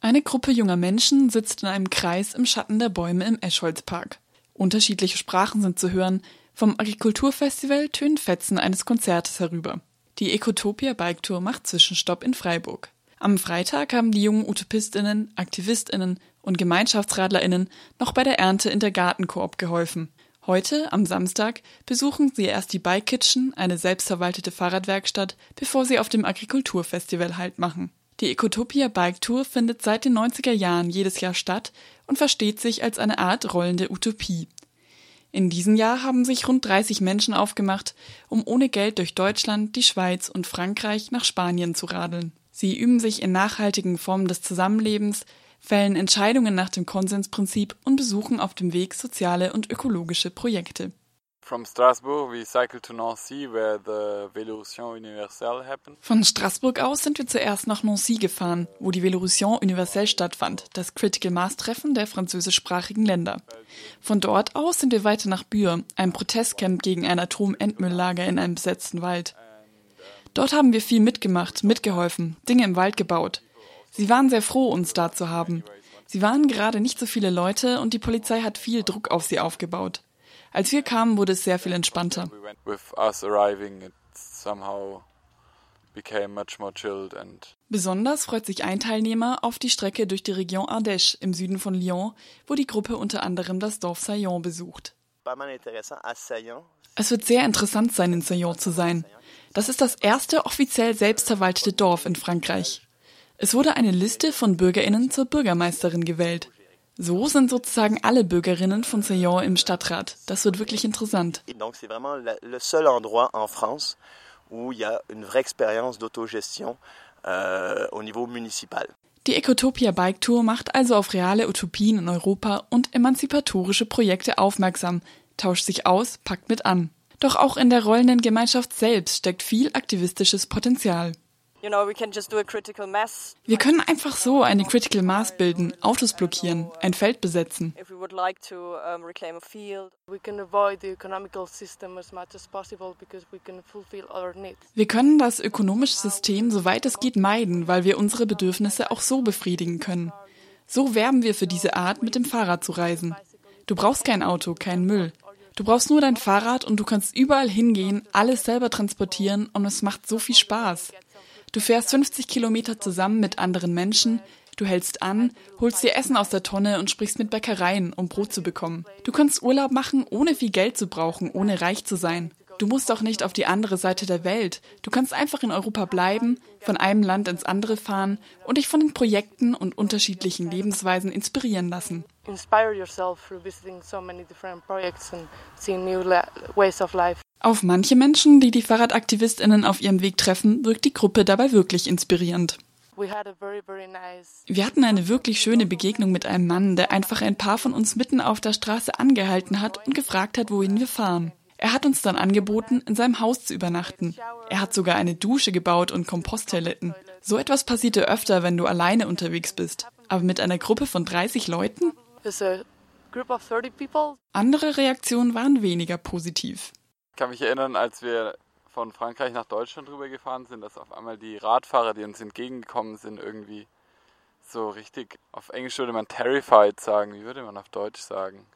Eine Gruppe junger Menschen sitzt in einem Kreis im Schatten der Bäume im Eschholzpark. Unterschiedliche Sprachen sind zu hören. Vom Agrikulturfestival tönen Fetzen eines Konzertes herüber. Die Ecotopia Bike Tour macht Zwischenstopp in Freiburg. Am Freitag haben die jungen Utopistinnen, Aktivistinnen und Gemeinschaftsradlerinnen noch bei der Ernte in der Gartenkoop geholfen. Heute, am Samstag, besuchen sie erst die Bike Kitchen, eine selbstverwaltete Fahrradwerkstatt, bevor sie auf dem Agrikulturfestival Halt machen. Die Ecotopia Bike Tour findet seit den 90er Jahren jedes Jahr statt und versteht sich als eine Art rollende Utopie. In diesem Jahr haben sich rund 30 Menschen aufgemacht, um ohne Geld durch Deutschland, die Schweiz und Frankreich nach Spanien zu radeln. Sie üben sich in nachhaltigen Formen des Zusammenlebens, fällen Entscheidungen nach dem Konsensprinzip und besuchen auf dem Weg soziale und ökologische Projekte. Von Straßburg aus sind wir zuerst nach Nancy gefahren, wo die Vélorution Universelle stattfand, das Critical Mass Treffen der französischsprachigen Länder. Von dort aus sind wir weiter nach Bure, einem Protestcamp gegen ein Atomendmülllager in einem besetzten Wald. Dort haben wir viel mitgemacht, mitgeholfen, Dinge im Wald gebaut. Sie waren sehr froh, uns da zu haben. Sie waren gerade nicht so viele Leute und die Polizei hat viel Druck auf sie aufgebaut. Als wir kamen, wurde es sehr viel entspannter. Besonders freut sich ein Teilnehmer auf die Strecke durch die Region Ardèche im Süden von Lyon, wo die Gruppe unter anderem das Dorf Saillon besucht. Es wird sehr interessant sein, in Saillon zu sein. Das ist das erste offiziell selbstverwaltete Dorf in Frankreich. Es wurde eine Liste von Bürgerinnen zur Bürgermeisterin gewählt. So sind sozusagen alle Bürgerinnen von Saillon im Stadtrat. Das wird wirklich interessant. Euh, Die Ecotopia Bike Tour macht also auf reale Utopien in Europa und emanzipatorische Projekte aufmerksam, tauscht sich aus, packt mit an. Doch auch in der rollenden Gemeinschaft selbst steckt viel aktivistisches Potenzial. Wir können einfach so eine Critical Mass bilden, Autos blockieren, ein Feld besetzen. Wir können das ökonomische System, soweit es geht, meiden, weil wir unsere Bedürfnisse auch so befriedigen können. So werben wir für diese Art, mit dem Fahrrad zu reisen. Du brauchst kein Auto, keinen Müll. Du brauchst nur dein Fahrrad und du kannst überall hingehen, alles selber transportieren und es macht so viel Spaß. Du fährst 50 Kilometer zusammen mit anderen Menschen, du hältst an, holst dir Essen aus der Tonne und sprichst mit Bäckereien, um Brot zu bekommen. Du kannst Urlaub machen, ohne viel Geld zu brauchen, ohne reich zu sein. Du musst auch nicht auf die andere Seite der Welt. Du kannst einfach in Europa bleiben, von einem Land ins andere fahren und dich von den Projekten und unterschiedlichen Lebensweisen inspirieren lassen. Auf manche Menschen, die die Fahrradaktivistinnen auf ihrem Weg treffen, wirkt die Gruppe dabei wirklich inspirierend. Wir hatten eine wirklich schöne Begegnung mit einem Mann, der einfach ein paar von uns mitten auf der Straße angehalten hat und gefragt hat, wohin wir fahren. Er hat uns dann angeboten, in seinem Haus zu übernachten. Er hat sogar eine Dusche gebaut und Komposttoiletten. So etwas passierte öfter, wenn du alleine unterwegs bist. Aber mit einer Gruppe von 30 Leuten? Andere Reaktionen waren weniger positiv. Ich kann mich erinnern, als wir von Frankreich nach Deutschland rübergefahren sind, dass auf einmal die Radfahrer, die uns entgegengekommen sind, irgendwie so richtig, auf Englisch würde man terrified sagen, wie würde man auf Deutsch sagen?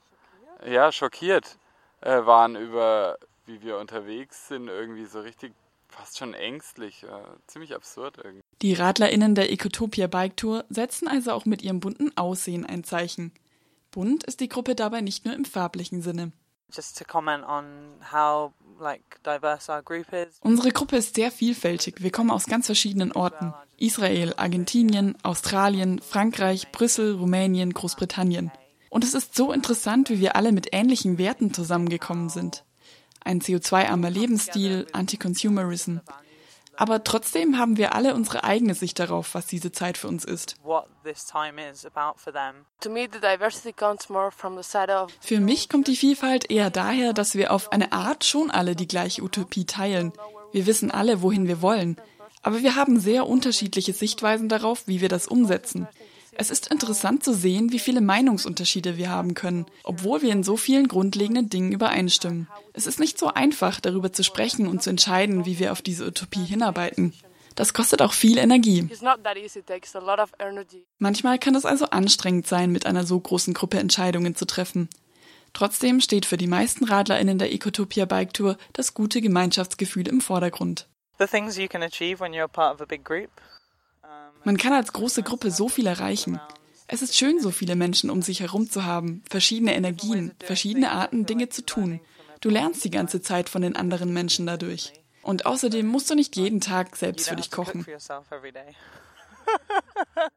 Ja, schockiert äh, waren über, wie wir unterwegs sind, irgendwie so richtig fast schon ängstlich, äh, ziemlich absurd irgendwie. Die RadlerInnen der Ecotopia Bike Tour setzen also auch mit ihrem bunten Aussehen ein Zeichen. Bunt ist die Gruppe dabei nicht nur im farblichen Sinne. Unsere Gruppe ist sehr vielfältig. Wir kommen aus ganz verschiedenen Orten. Israel, Argentinien, Australien, Frankreich, Brüssel, Rumänien, Großbritannien. Und es ist so interessant, wie wir alle mit ähnlichen Werten zusammengekommen sind. Ein CO2-armer Lebensstil, Anti-Consumerism. Aber trotzdem haben wir alle unsere eigene Sicht darauf, was diese Zeit für uns ist. Für mich kommt die Vielfalt eher daher, dass wir auf eine Art schon alle die gleiche Utopie teilen. Wir wissen alle, wohin wir wollen. Aber wir haben sehr unterschiedliche Sichtweisen darauf, wie wir das umsetzen. Es ist interessant zu sehen, wie viele Meinungsunterschiede wir haben können, obwohl wir in so vielen grundlegenden Dingen übereinstimmen. Es ist nicht so einfach, darüber zu sprechen und zu entscheiden, wie wir auf diese Utopie hinarbeiten. Das kostet auch viel Energie. Manchmal kann es also anstrengend sein, mit einer so großen Gruppe Entscheidungen zu treffen. Trotzdem steht für die meisten RadlerInnen der Ecotopia Bike Tour das gute Gemeinschaftsgefühl im Vordergrund. Man kann als große Gruppe so viel erreichen. Es ist schön, so viele Menschen um sich herum zu haben, verschiedene Energien, verschiedene Arten, Dinge zu tun. Du lernst die ganze Zeit von den anderen Menschen dadurch. Und außerdem musst du nicht jeden Tag selbst für dich kochen.